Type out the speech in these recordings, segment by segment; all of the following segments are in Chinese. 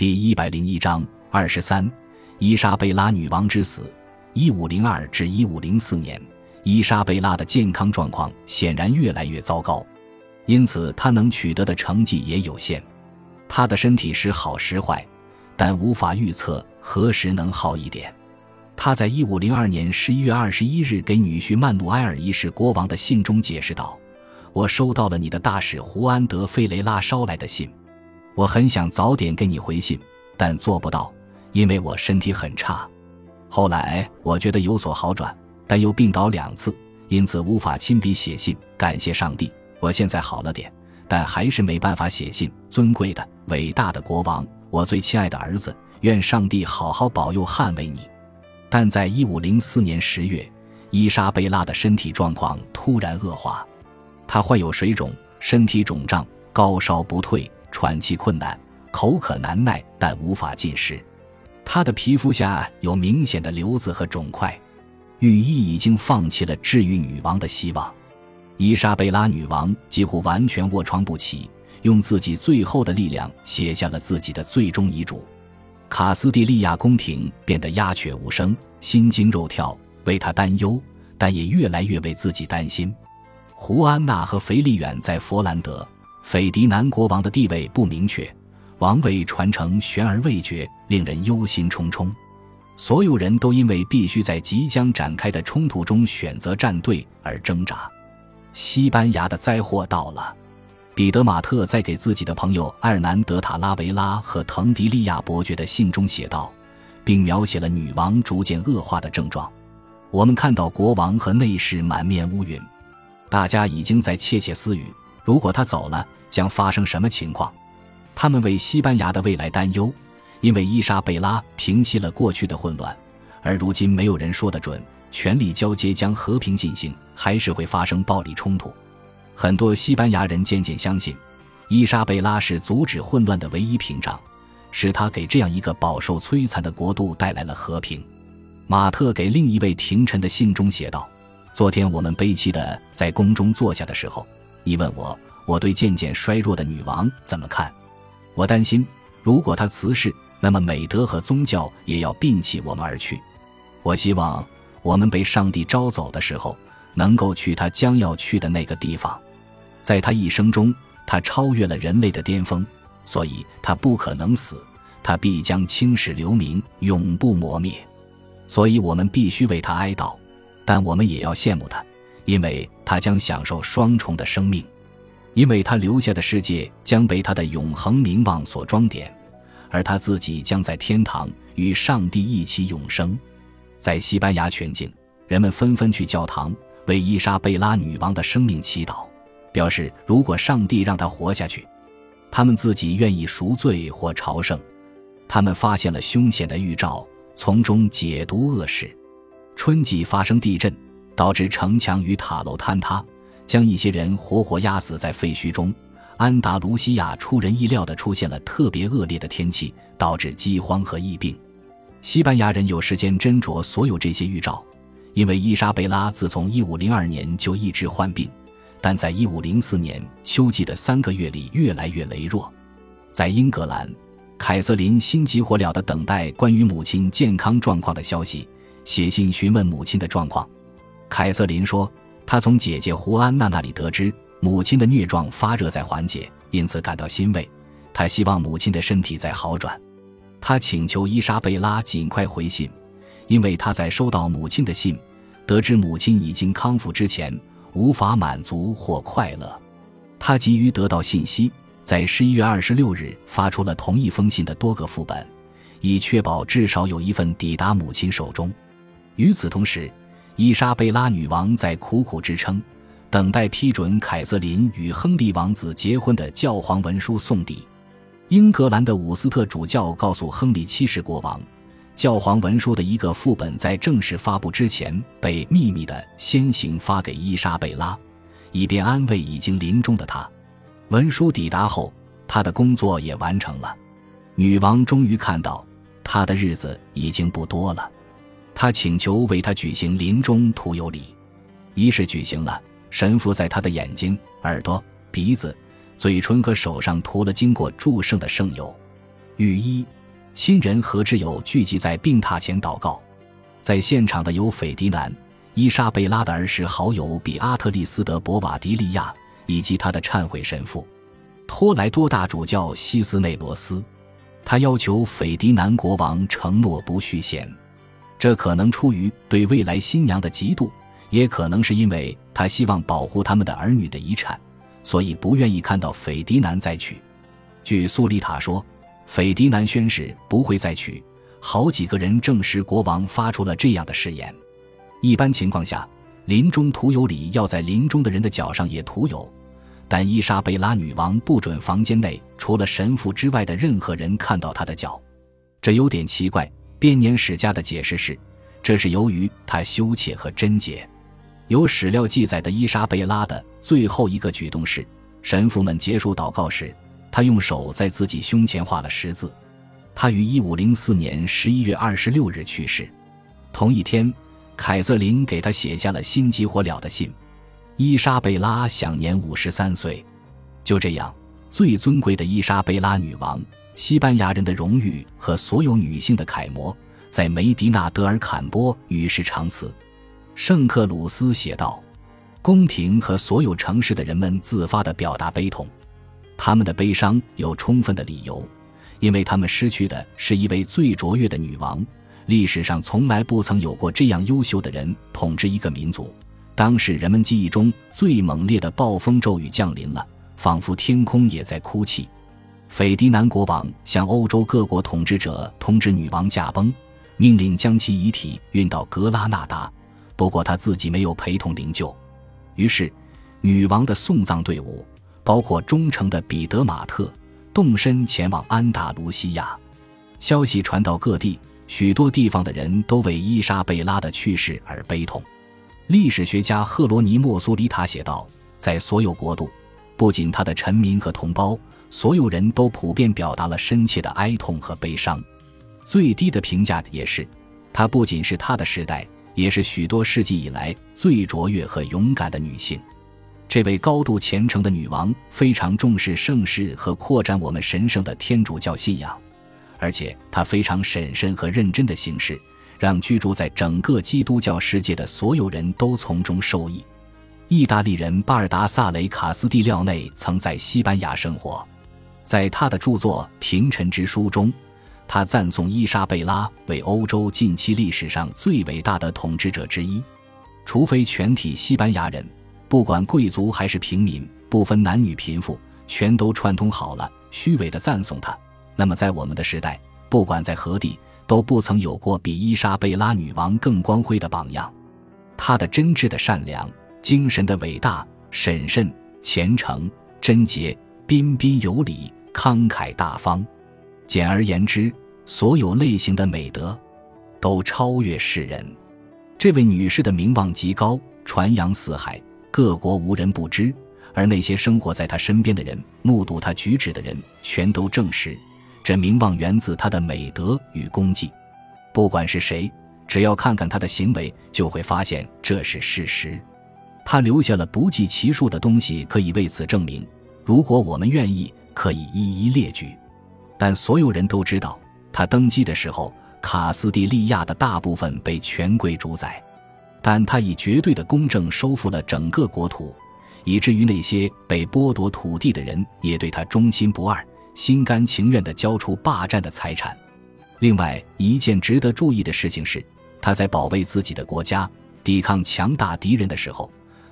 第一百零一章二十三，伊莎贝拉女王之死。一五零二至一五零四年，伊莎贝拉的健康状况显然越来越糟糕，因此她能取得的成绩也有限。她的身体时好时坏，但无法预测何时能好一点。他在一五零二年十一月二十一日给女婿曼努埃尔一世国王的信中解释道：“我收到了你的大使胡安德费雷拉捎来的信，我很想早点给你回信，但做不到，因为我身体很差。后来我觉得有所好转，但又病倒两次，因此无法亲笔写信感谢上帝。我现在好了点，但还是没办法写信。尊贵的、伟大的国王，我最亲爱的儿子，愿上帝好好保佑、捍卫你。”但在一五零四年十月，伊莎贝拉的身体状况突然恶化，她患有水肿、身体肿胀、高烧不退、喘气困难、口渴难耐，但无法进食。她的皮肤下有明显的瘤子和肿块。御医已经放弃了治愈女王的希望。伊莎贝拉女王几乎完全卧床不起，用自己最后的力量写下了自己的最终遗嘱。卡斯蒂利亚宫廷变得鸦雀无声，心惊肉跳，为他担忧，但也越来越为自己担心。胡安娜和腓力远在佛兰德，斐迪南国王的地位不明确，王位传承悬而未决，令人忧心忡忡。所有人都因为必须在即将展开的冲突中选择站队而挣扎。西班牙的灾祸到了。彼得马特在给自己的朋友埃尔南德塔拉维拉和滕迪利亚伯爵的信中写道，并描写了女王逐渐恶化的症状。我们看到国王和内侍满面乌云，大家已经在窃窃私语：如果他走了，将发生什么情况？他们为西班牙的未来担忧，因为伊莎贝拉平息了过去的混乱，而如今没有人说得准，权力交接将和平进行，还是会发生暴力冲突。很多西班牙人渐渐相信，伊莎贝拉是阻止混乱的唯一屏障，是他给这样一个饱受摧残的国度带来了和平。马特给另一位廷臣的信中写道：“昨天我们悲戚地在宫中坐下的时候，你问我我对渐渐衰弱的女王怎么看？我担心，如果她辞世，那么美德和宗教也要摒弃我们而去。我希望我们被上帝招走的时候，能够去他将要去的那个地方。”在他一生中，他超越了人类的巅峰，所以他不可能死，他必将青史留名，永不磨灭。所以我们必须为他哀悼，但我们也要羡慕他，因为他将享受双重的生命，因为他留下的世界将被他的永恒名望所装点，而他自己将在天堂与上帝一起永生。在西班牙全境，人们纷纷去教堂为伊莎贝拉女王的生命祈祷。表示，如果上帝让他活下去，他们自己愿意赎罪或朝圣。他们发现了凶险的预兆，从中解读恶事。春季发生地震，导致城墙与塔楼坍塌，将一些人活活压死在废墟中。安达卢西亚出人意料地出现了特别恶劣的天气，导致饥荒和疫病。西班牙人有时间斟酌所有这些预兆，因为伊莎贝拉自从1502年就一直患病。但在一五零四年秋季的三个月里，越来越羸弱。在英格兰，凯瑟琳心急火燎地等待关于母亲健康状况的消息，写信询问母亲的状况。凯瑟琳说，她从姐姐胡安娜那里得知，母亲的疟状发热在缓解，因此感到欣慰。她希望母亲的身体在好转。她请求伊莎贝拉尽快回信，因为她在收到母亲的信，得知母亲已经康复之前。无法满足或快乐，他急于得到信息，在十一月二十六日发出了同一封信的多个副本，以确保至少有一份抵达母亲手中。与此同时，伊莎贝拉女王在苦苦支撑，等待批准凯瑟琳与亨利王子结婚的教皇文书送抵。英格兰的伍斯特主教告诉亨利七世国王。教皇文书的一个副本在正式发布之前被秘密的先行发给伊莎贝拉，以便安慰已经临终的她。文书抵达后，她的工作也完成了。女王终于看到她的日子已经不多了。他请求为他举行临终涂油礼，仪式举行了。神父在他的眼睛、耳朵、鼻子、嘴唇和手上涂了经过祝圣的圣油。御医、亲人和挚友聚集在病榻前祷告，在现场的有斐迪南、伊莎贝拉的儿时好友比阿特利斯·德·博瓦迪利亚以及他的忏悔神父托莱多大主教西斯内罗斯。他要求斐迪南国王承诺不续弦，这可能出于对未来新娘的嫉妒，也可能是因为他希望保护他们的儿女的遗产，所以不愿意看到斐迪南再娶。据苏丽塔说，斐迪南宣誓不会再娶。好几个人证实国王发出了这样的誓言。一般情况下，临终涂油礼要在临终的人的脚上也涂油。但伊莎贝拉女王不准房间内除了神父之外的任何人看到她的脚，这有点奇怪。编年史家的解释是，这是由于她羞怯和贞洁。有史料记载的伊莎贝拉的最后一个举动是，神父们结束祷告时，她用手在自己胸前画了十字。她于一五零四年十一月二十六日去世。同一天，凯瑟琳给她写下了心急火燎的信。伊莎贝拉享年五十三岁，就这样，最尊贵的伊莎贝拉女王，西班牙人的荣誉和所有女性的楷模，在梅迪纳德尔坎波与世长辞。圣克鲁斯写道：“宫廷和所有城市的人们自发地表达悲痛，他们的悲伤有充分的理由，因为他们失去的是一位最卓越的女王。历史上从来不曾有过这样优秀的人统治一个民族。”当时人们记忆中最猛烈的暴风骤雨降临了，仿佛天空也在哭泣。斐迪南国王向欧洲各国统治者通知女王驾崩，命令将其遗体运到格拉纳达，不过他自己没有陪同灵柩。于是，女王的送葬队伍，包括忠诚的彼得马特，动身前往安达卢西亚。消息传到各地，许多地方的人都为伊莎贝拉的去世而悲痛。历史学家赫罗尼莫苏里塔写道：“在所有国度，不仅他的臣民和同胞，所有人都普遍表达了深切的哀痛和悲伤。最低的评价也是，她不仅是他的时代，也是许多世纪以来最卓越和勇敢的女性。这位高度虔诚的女王非常重视盛世和扩展我们神圣的天主教信仰，而且她非常审慎和认真的行事。”让居住在整个基督教世界的所有人都从中受益。意大利人巴尔达萨雷·卡斯蒂廖内曾在西班牙生活，在他的著作《廷臣之书》中，他赞颂伊莎贝拉为欧洲近期历史上最伟大的统治者之一。除非全体西班牙人，不管贵族还是平民，不分男女贫富，全都串通好了，虚伪的赞颂他，那么在我们的时代，不管在何地。都不曾有过比伊莎贝拉女王更光辉的榜样。她的真挚的善良、精神的伟大、审慎、虔诚、贞洁、彬彬有礼、慷慨大方，简而言之，所有类型的美德都超越世人。这位女士的名望极高，传扬四海，各国无人不知。而那些生活在她身边的人、目睹她举止的人，全都证实。这名望源自她的美德与功绩，不管是谁，只要看看她的行为，就会发现这是事实。他留下了不计其数的东西，可以为此证明。如果我们愿意，可以一一列举。但所有人都知道，他登基的时候，卡斯蒂利亚的大部分被权贵主宰，但他以绝对的公正收复了整个国土，以至于那些被剥夺土地的人也对他忠心不二。心甘情愿地交出霸占的财产。另外一件值得注意的事情是，他在保卫自己的国家、抵抗强大敌人的时候，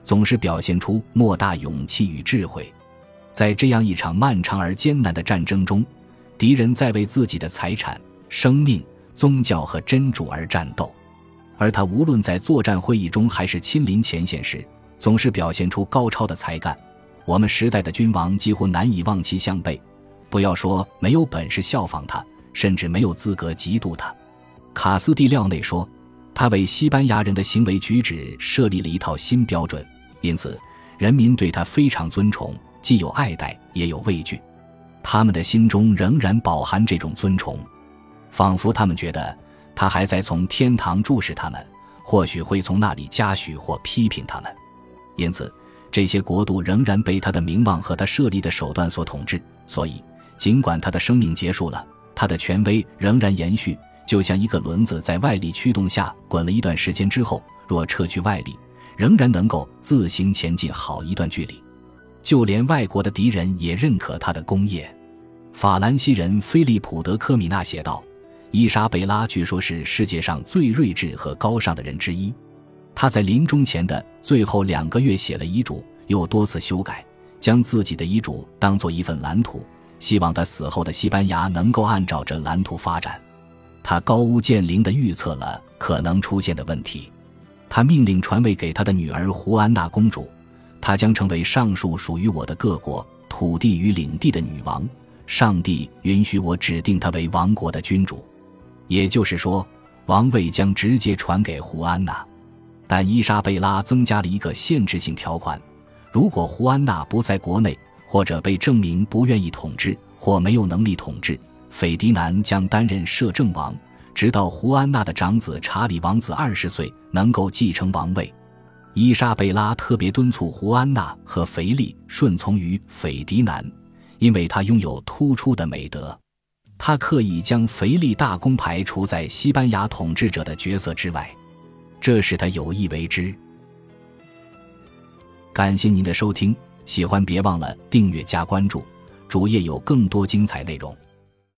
总是表现出莫大勇气与智慧。在这样一场漫长而艰难的战争中，敌人在为自己的财产、生命、宗教和真主而战斗，而他无论在作战会议中还是亲临前线时，总是表现出高超的才干。我们时代的君王几乎难以望其项背。不要说没有本事效仿他，甚至没有资格嫉妒他。卡斯蒂廖内说，他为西班牙人的行为举止设立了一套新标准，因此人民对他非常尊崇，既有爱戴，也有畏惧。他们的心中仍然饱含这种尊崇，仿佛他们觉得他还在从天堂注视他们，或许会从那里嘉许或批评他们。因此，这些国度仍然被他的名望和他设立的手段所统治。所以。尽管他的生命结束了，他的权威仍然延续，就像一个轮子在外力驱动下滚了一段时间之后，若撤去外力，仍然能够自行前进好一段距离。就连外国的敌人也认可他的功业。法兰西人菲利普·德科米纳写道：“伊莎贝拉据说是世界上最睿智和高尚的人之一。他在临终前的最后两个月写了遗嘱，又多次修改，将自己的遗嘱当做一份蓝图，希望他死后的西班牙能够按照这蓝图发展。他高屋建瓴地预测了可能出现的问题。他命令传位给他的女儿胡安娜公主，她将成为上述属于我的各国土地与领地的女王。”上帝允许我指定她为王国的君主，也就是说，王位将直接传给胡安娜。但伊莎贝拉增加了一个限制性条款：如果胡安娜不在国内，或者被证明不愿意统治，或没有能力统治，斐迪南将担任摄政王，直到胡安娜的长子查理王子二十岁能够继承王位。伊莎贝拉特别敦促胡安娜和腓力顺从于斐迪南。因为他拥有突出的美德，他刻意将腓力大公排除在西班牙统治者的角色之外，这是他有意为之。感谢您的收听，喜欢别忘了订阅加关注，主页有更多精彩内容。